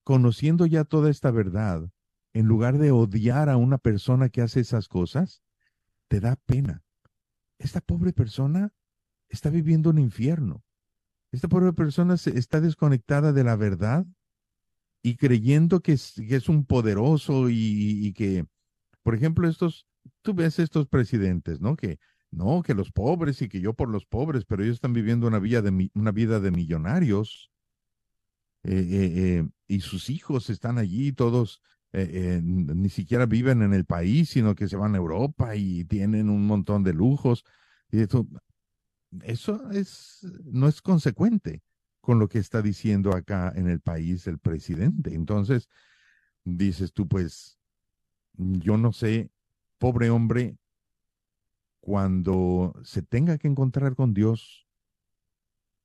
conociendo ya toda esta verdad, en lugar de odiar a una persona que hace esas cosas, te da pena. Esta pobre persona está viviendo un infierno. Esta pobre persona está desconectada de la verdad y creyendo que es, un poderoso y, y, que, por ejemplo, estos, tú ves estos presidentes, ¿no? Que no, que los pobres y que yo por los pobres, pero ellos están viviendo una vida de, una vida de millonarios. Eh, eh, eh, y sus hijos están allí, todos ni siquiera viven en el país, sino que se van a Europa y tienen un montón de lujos. Y eso, eso es, no es consecuente con lo que está diciendo acá en el país el presidente. Entonces, dices tú, pues, yo no sé, pobre hombre, cuando se tenga que encontrar con Dios,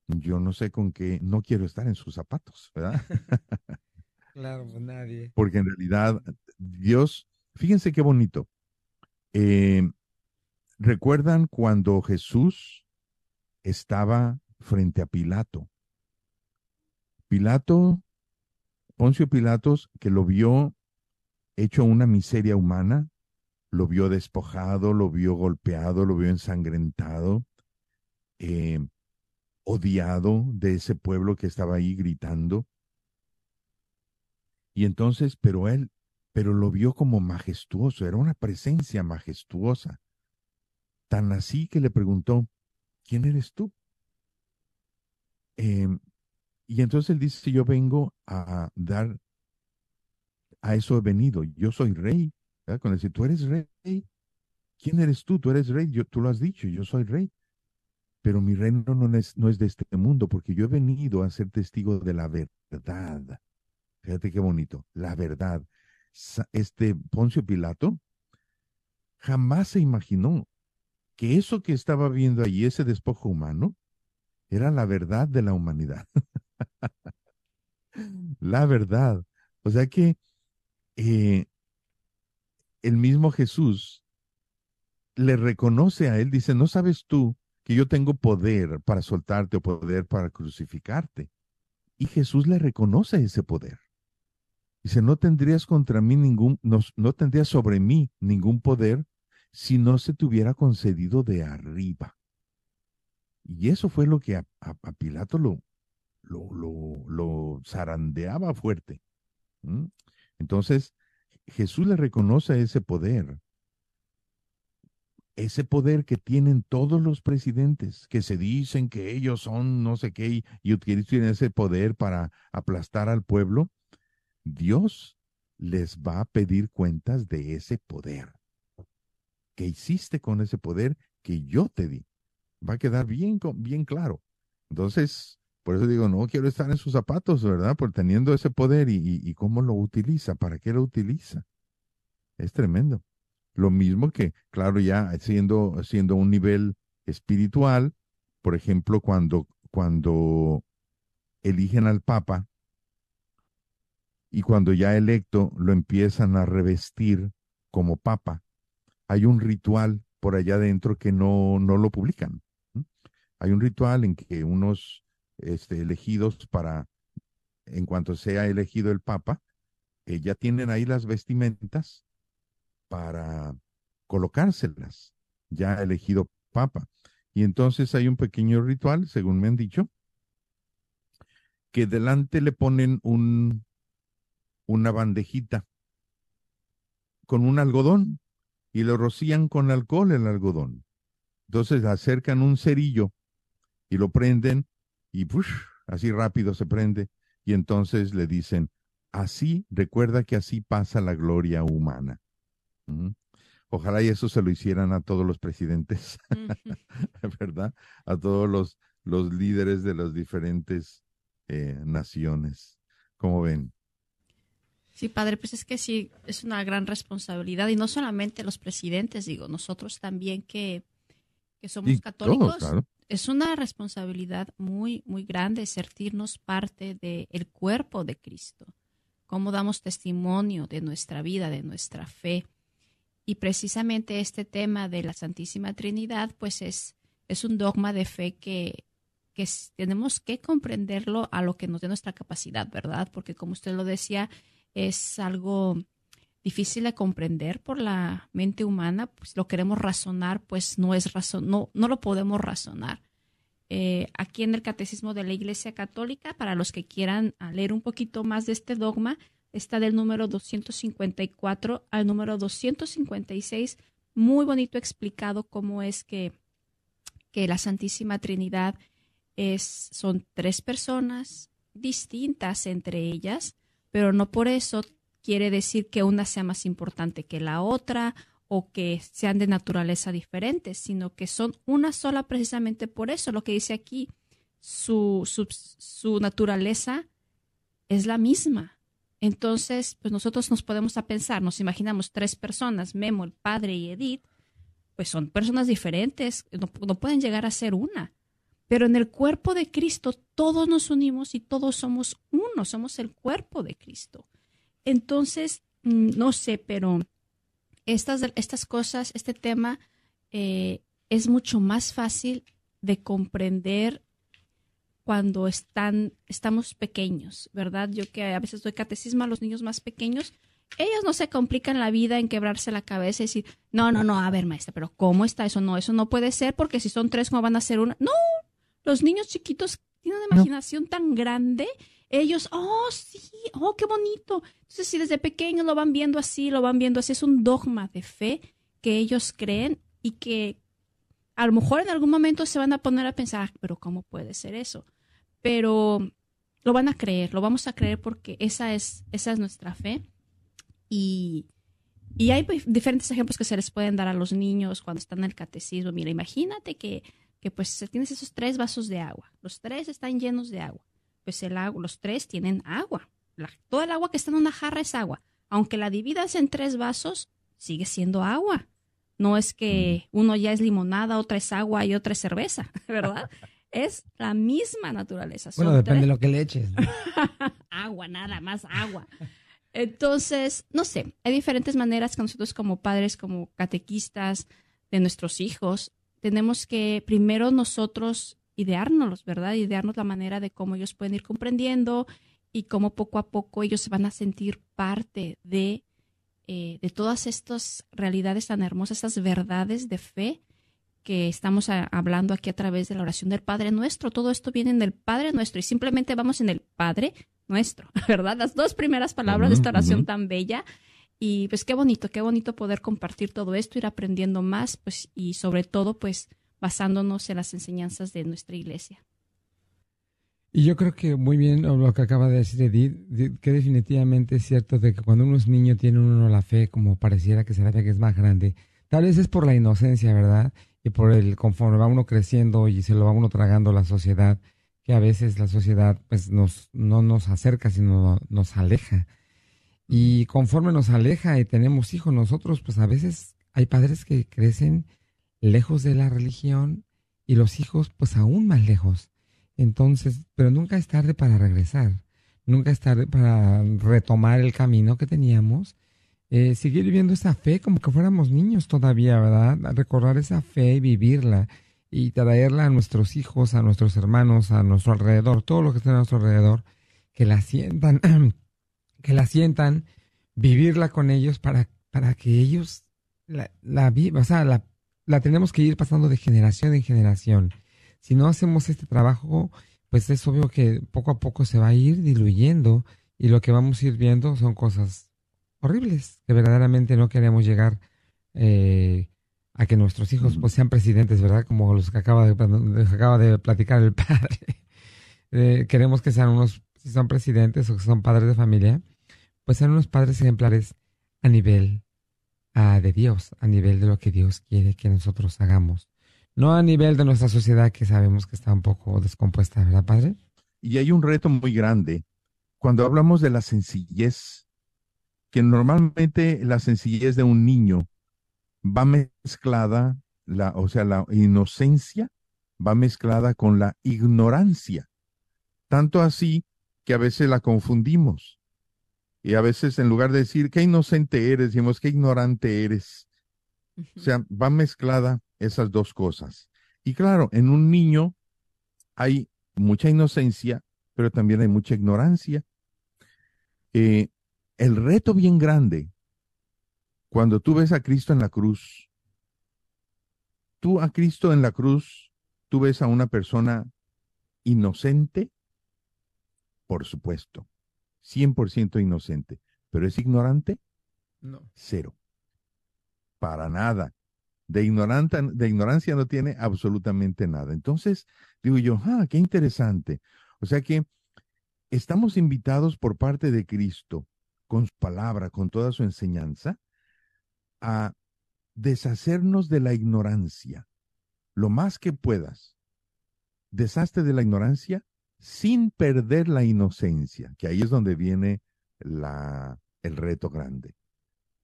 yo no sé con qué, no quiero estar en sus zapatos, ¿verdad? <laughs> pues. Porque en realidad Dios, fíjense qué bonito. Eh, ¿Recuerdan cuando Jesús estaba frente a Pilato? Pilato, Poncio Pilatos, que lo vio hecho una miseria humana, lo vio despojado, lo vio golpeado, lo vio ensangrentado, eh, odiado de ese pueblo que estaba ahí gritando. Y entonces, pero él, pero lo vio como majestuoso, era una presencia majestuosa. Tan así que le preguntó, ¿quién eres tú? Em, y entonces él dice, yo vengo a dar, a eso he venido, yo soy rey con decir, tú eres rey. ¿Quién eres tú? Tú eres rey. Yo, tú lo has dicho, yo soy rey. Pero mi reino no es, no es de este mundo, porque yo he venido a ser testigo de la verdad. Fíjate qué bonito, la verdad. Este Poncio Pilato jamás se imaginó que eso que estaba viendo allí, ese despojo humano, era la verdad de la humanidad. <laughs> la verdad. O sea que eh, el mismo Jesús le reconoce a él, dice, ¿no sabes tú que yo tengo poder para soltarte o poder para crucificarte? Y Jesús le reconoce ese poder. Dice, no tendrías contra mí ningún, no, no tendrías sobre mí ningún poder si no se te hubiera concedido de arriba. Y eso fue lo que a, Pilato lo, lo, lo, zarandeaba fuerte. Entonces, Jesús le reconoce ese poder, ese poder que tienen todos los presidentes, que se dicen que ellos son no sé qué y, utilizan ese poder para aplastar al pueblo, Dios les va a pedir cuentas de ese poder. ¿Qué hiciste con ese poder que yo te di? Va a quedar bien, bien claro. Entonces, por eso digo, no quiero estar en sus zapatos, ¿verdad? Por teniendo ese poder y, cómo lo utiliza, para qué lo utiliza. Es tremendo. Lo mismo que, claro, ya siendo, siendo un nivel espiritual, por ejemplo, cuando, cuando eligen al Papa, y cuando ya electo lo empiezan a revestir como papa. Hay un ritual por allá adentro que no, no lo publican. Hay un ritual en que unos este, elegidos para, en cuanto sea elegido el papa, eh, ya tienen ahí las vestimentas para colocárselas, ya elegido papa. Y entonces hay un pequeño ritual, según me han dicho, que delante le ponen un, una bandejita con un algodón y lo rocían con alcohol el algodón. Entonces acercan un cerillo y lo prenden y así rápido se prende y entonces le dicen, así, recuerda que así pasa la gloria humana. Ojalá y eso se lo hicieran a todos los presidentes, <laughs> ¿verdad? A todos los, los líderes de las diferentes eh, naciones. ¿Cómo ven? Sí, padre, pues es que sí, es una gran responsabilidad y no solamente los presidentes, digo, nosotros también que, somos católicos, es una responsabilidad muy, muy grande sentirnos parte del cuerpo de Cristo, cómo damos testimonio de nuestra vida, de nuestra fe. Y precisamente este tema de la Santísima Trinidad, pues es, es un dogma de fe que, que tenemos que comprenderlo a lo que nos dé nuestra capacidad, ¿verdad? Porque como usted lo decía, es algo difícil de comprender por la mente humana, pues lo queremos razonar, pues no es razón, no, no lo podemos razonar. Eh, aquí en el Catecismo de la Iglesia Católica, para los que quieran leer un poquito más de este dogma, está del número 254 al número 256, muy bonito explicado cómo es que, que la Santísima Trinidad es, son tres personas distintas entre ellas, pero no por eso quiere decir que una sea más importante que la otra o que sean de naturaleza diferentes, sino que son una sola precisamente por eso. Lo que dice aquí, su, su, naturaleza es la misma. Entonces, pues nosotros nos podemos a pensar, nos imaginamos tres personas, Memo, el padre y Edith, pues son personas diferentes, no, no pueden llegar a ser una. Pero en el cuerpo de Cristo todos nos unimos y todos somos uno, somos el cuerpo de Cristo. Entonces, mm, no sé, pero estas, estas cosas, este tema eh, es mucho más fácil de comprender cuando están, estamos pequeños, ¿verdad? Yo que a veces doy catecismo a los niños más pequeños, ellos no se complican la vida en quebrarse la cabeza y decir, no, no, no, a ver, maestra, pero ¿cómo está eso? No, eso no puede ser porque si son tres, ¿cómo van a ser una? No, los niños chiquitos tienen una imaginación tan grande. Ellos, oh, sí, oh, qué bonito. Entonces, si desde pequeños lo van viendo así, lo van viendo así, es un dogma de fe que ellos creen y que a lo mejor en algún momento se van a poner a pensar, ah, pero ¿cómo puede ser eso? Pero lo van a creer, lo vamos a creer porque esa es, esa es nuestra fe. Y, y hay diferentes ejemplos que se les pueden dar a los niños cuando están en el catecismo. Mira, imagínate que que pues tienes esos tres vasos de agua, los tres están llenos de agua, pues el agua, los tres tienen agua, toda el agua que está en una jarra es agua, aunque la dividas en tres vasos, sigue siendo agua. No es que mm. uno ya es limonada, otra es agua y otra es cerveza, <laughs> ¿verdad? <laughs> es la misma naturaleza. bueno, depende de lo que le eches. <laughs> agua, nada más agua. Entonces, no sé, hay diferentes maneras que nosotros como padres, como catequistas de nuestros hijos, tenemos que primero nosotros ideárnoslos, ¿verdad? Idearnos la manera de cómo ellos pueden ir comprendiendo y cómo poco a poco ellos se van a sentir parte de, eh, de todas estas realidades tan hermosas, estas verdades de fe que estamos hablando aquí a través de la oración del Padre Nuestro. Todo esto viene en el Padre Nuestro y simplemente vamos en el Padre Nuestro, <laughs> ¿verdad? Las dos primeras palabras de esta oración tan bella y pues qué bonito, qué bonito poder compartir todo esto, ir aprendiendo más, pues y sobre todo pues basándonos en las enseñanzas de nuestra iglesia. Y yo creo que muy bien lo que acaba de decir Edith, que definitivamente es cierto de que cuando uno es niño tiene uno la fe como pareciera que será que es más grande. Tal vez es por la inocencia, ¿verdad? Y por el conforme va uno creciendo y se lo va uno tragando la sociedad, que a veces la sociedad pues nos, no nos acerca, sino nos aleja. Y conforme nos aleja y tenemos hijos, nosotros pues a veces hay padres que crecen lejos de la religión y los hijos pues aún más lejos. Entonces, pero nunca es tarde para regresar. nunca es tarde para retomar el camino que teníamos, eh, seguir viviendo esa fe como que fuéramos niños todavía, ¿verdad? Recordar esa fe y vivirla y traerla a nuestros hijos, a nuestros hermanos, a nuestro alrededor, todo lo que está a nuestro alrededor, que la sientan, <clears throat> que la sientan, vivirla con ellos para, para que ellos la, la o sea, la, la tenemos que ir pasando de generación en generación. Si no hacemos este trabajo, pues es obvio que poco a poco se va a ir diluyendo y lo que vamos a ir viendo son cosas horribles, que verdaderamente no queremos llegar eh, a que nuestros hijos pues, sean presidentes, ¿verdad? Como los que acaba de, acaba de platicar el padre. <laughs> Eh, queremos que sean unos, si son presidentes o son padres de familia, pues sean unos padres ejemplares a nivel de Dios, a nivel de lo que Dios quiere que nosotros hagamos. No a nivel de nuestra sociedad que sabemos que está un poco descompuesta, ¿verdad, padre? Y hay un reto muy grande. Cuando hablamos de la sencillez que normalmente la sencillez de un niño va mezclada, la, o sea, la inocencia va mezclada con la ignorancia. Tanto así que a veces la confundimos. Y a veces en lugar de decir qué inocente eres, decimos qué ignorante eres. O sea, va mezclada esas dos cosas. Y claro, en un niño hay mucha inocencia, pero también hay mucha ignorancia. Eh, el reto bien grande, cuando tú ves a Cristo en la cruz, tú a Cristo en la cruz, tú ves a una persona inocente, por supuesto, 100% inocente, pero es ignorante, no. cero, para nada. De, ignorante, de ignorancia no tiene absolutamente nada. Entonces, digo yo, ah, qué interesante. O sea que estamos invitados por parte de Cristo con su palabra, con toda su enseñanza, a deshacernos de la ignorancia lo más que puedas. Deshazte de la ignorancia sin perder la inocencia, que ahí es donde viene la, el reto grande.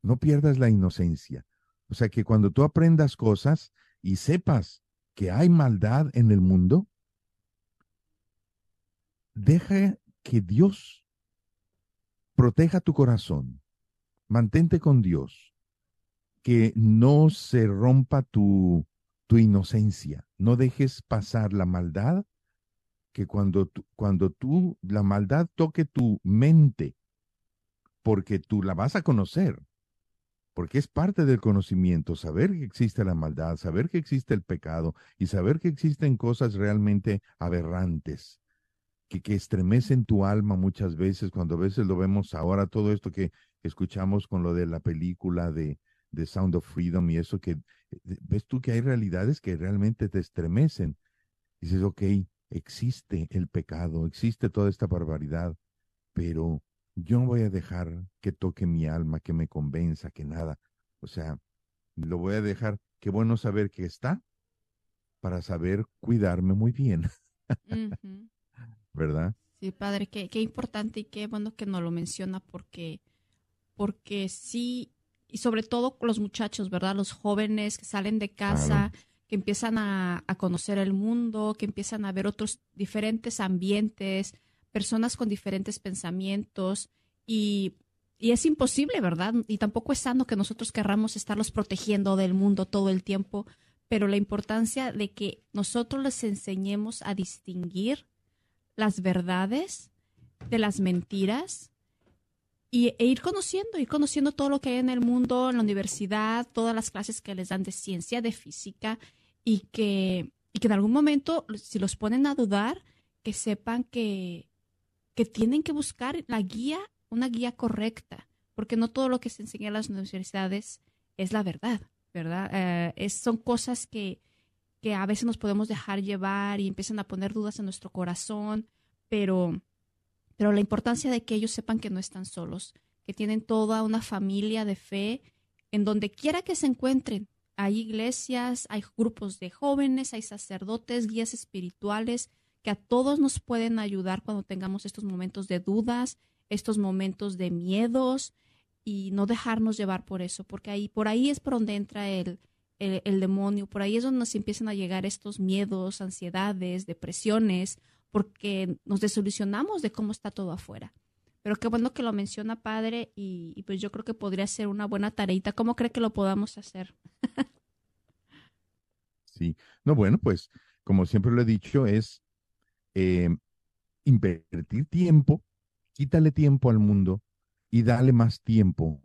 No pierdas la inocencia. O sea que cuando tú aprendas cosas y sepas que hay maldad en el mundo, deja que Dios proteja tu corazón, mantente con Dios, que no se rompa tu, tu inocencia, no dejes pasar la maldad, que cuando, cuando tú, la maldad toque tu mente, porque tú la vas a conocer, porque es parte del conocimiento, saber que existe la maldad, saber que existe el pecado y saber que existen cosas realmente aberrantes que, que estremecen tu alma muchas veces, cuando a veces lo vemos ahora, todo esto que escuchamos con lo de la película de, de Sound of Freedom y eso que, ves tú que hay realidades que realmente te estremecen. Dices, ok, existe el pecado, existe toda esta barbaridad, pero yo no voy a dejar que toque mi alma, que me convenza, que nada. O sea, lo voy a dejar, qué bueno saber que está para saber cuidarme muy bien. <laughs> ¿verdad? Sí, padre, qué, qué importante y qué bueno que nos lo menciona porque, porque sí, y sobre todo los muchachos, ¿verdad? Los jóvenes que salen de casa, que empiezan a, conocer el mundo, que empiezan a ver otros diferentes ambientes, personas con diferentes pensamientos y, y es imposible, ¿verdad? Y tampoco es sano que nosotros querramos estarlos protegiendo del mundo todo el tiempo, pero la importancia de que nosotros les enseñemos a distinguir las verdades de las mentiras y, e ir conociendo, ir conociendo todo lo que hay en el mundo, en la universidad, todas las clases que les dan de ciencia, de física, y que, y que en algún momento, si los ponen a dudar, que sepan que, que tienen que buscar la guía, una guía correcta, porque no todo lo que se enseña en las universidades es la verdad, ¿verdad? Eh, es, son cosas que, que a veces nos podemos dejar llevar y empiezan a poner dudas en nuestro corazón, pero, pero la importancia de que ellos sepan que no están solos, que tienen toda una familia de fe en donde quiera que se encuentren. Hay iglesias, hay grupos de jóvenes, hay sacerdotes, guías espirituales que a todos nos pueden ayudar cuando tengamos estos momentos de dudas, estos momentos de miedos y no dejarnos llevar por eso, porque ahí por ahí es por donde entra el, el, demonio, por ahí es donde nos empiezan a llegar estos miedos, ansiedades, depresiones, porque nos desilusionamos de cómo está todo afuera. Pero qué bueno que lo menciona padre y, pues yo creo que podría ser una buena tareita. ¿Cómo cree que lo podamos hacer? <laughs> sí, no, bueno, pues como siempre lo he dicho, es eh, invertir tiempo, quítale tiempo al mundo y dale más tiempo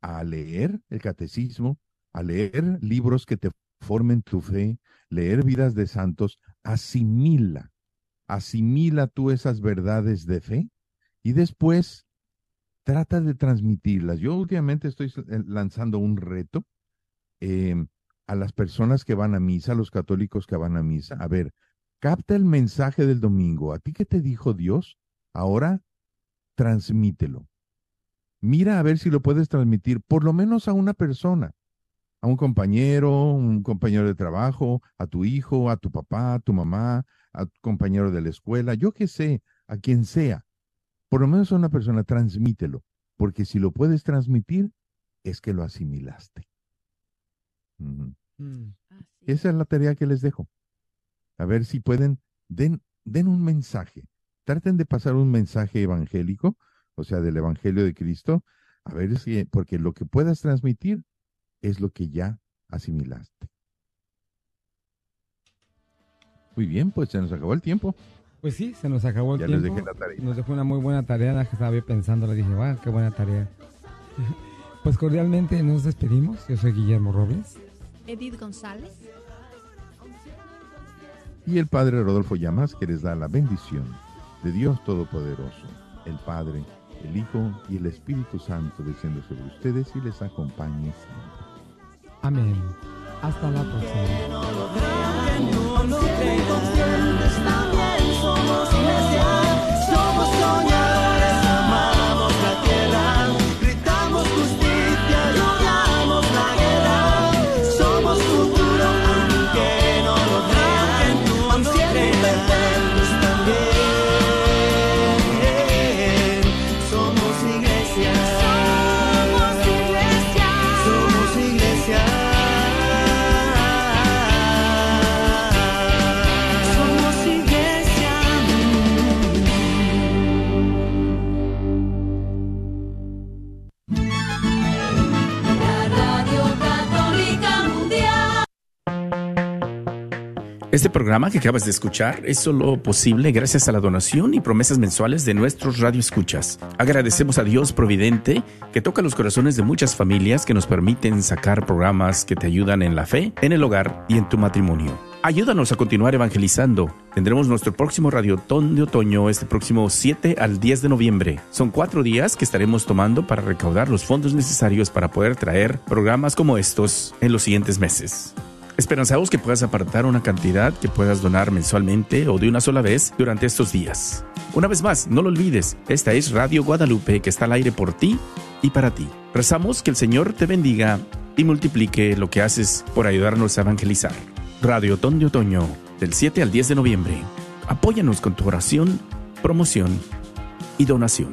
a leer el catecismo, a leer libros que te formen tu fe, leer vidas de santos, asimila, asimila tú esas verdades de fe y después trata de transmitirlas. Yo últimamente estoy eh, lanzando un reto em, a las personas que van a misa, a los católicos que van a misa. A ver, capta el mensaje del domingo. ¿A ti qué te dijo Dios? Ahora transmítelo. Mira a ver si lo puedes transmitir por lo menos a una persona a un compañero, un compañero de trabajo, a tu hijo, a tu papá, a tu mamá, a tu compañero de la escuela, yo qué sé, a quien sea. Por lo menos a una persona, transmítelo, porque si lo puedes transmitir, es que lo asimilaste. Mm. Esa es la tarea que les dejo. A ver si pueden, den, den un mensaje. Traten de pasar un mensaje evangélico, o sea, del Evangelio de Cristo, a ver si, porque lo que puedas transmitir es lo que ya asimilaste. Muy bien, pues se nos acabó el tiempo. Pues sí, se nos acabó el tiempo. Les dejé Nos dejó una muy buena tarea, la que estaba pensando, le dije, wow, qué buena tarea. pues cordialmente nos despedimos. Yo soy Guillermo Robles. Edith González. Y el Padre Rodolfo Llamas, que les da la bendición de Dios Todopoderoso, el Padre, el Hijo y el Espíritu Santo desciende sobre ustedes y les acompañe siempre. Amén. Hasta la próxima. Este programa que acabas de escuchar es solo posible gracias a la donación y promesas mensuales de nuestros radioescuchas. Agradecemos a Dios Providente que toca los corazones de muchas familias que nos permiten sacar programas que te ayudan en la fe, en el hogar y en tu matrimonio. Ayúdanos a continuar evangelizando. Tendremos nuestro próximo Radiotón de Otoño este próximo 7 al 10 de noviembre. Son cuatro días que estaremos tomando para recaudar los fondos necesarios para poder traer programas como estos en los siguientes meses. Esperanzamos que puedas apartar una cantidad que puedas donar mensualmente o de una sola vez durante estos días. Una vez más, no lo olvides, esta es Radio Guadalupe que está al aire por ti y para ti. Rezamos que el Señor te bendiga y multiplique lo que haces por ayudarnos a evangelizar. Radio Ton de Otoño, del 7 al 10 de noviembre. Apóyanos con tu oración, promoción y donación.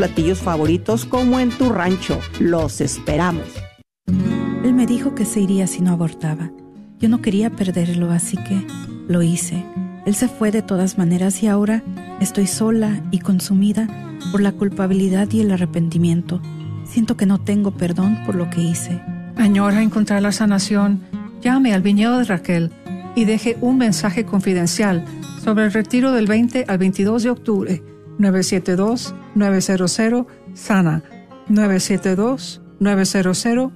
platillos favoritos como en tu rancho. Los esperamos. Él me dijo que se iría si no abortaba. Yo no quería perderlo, así que lo hice. Él se fue de todas maneras y ahora estoy sola y consumida por la culpabilidad y el arrepentimiento. Siento que no tengo perdón por lo que hice. Añora encontrar la sanación. Llame al viñedo de Raquel y deje un mensaje confidencial sobre el retiro del 20 al 22 de octubre. 972-900 Sana. 972-900-72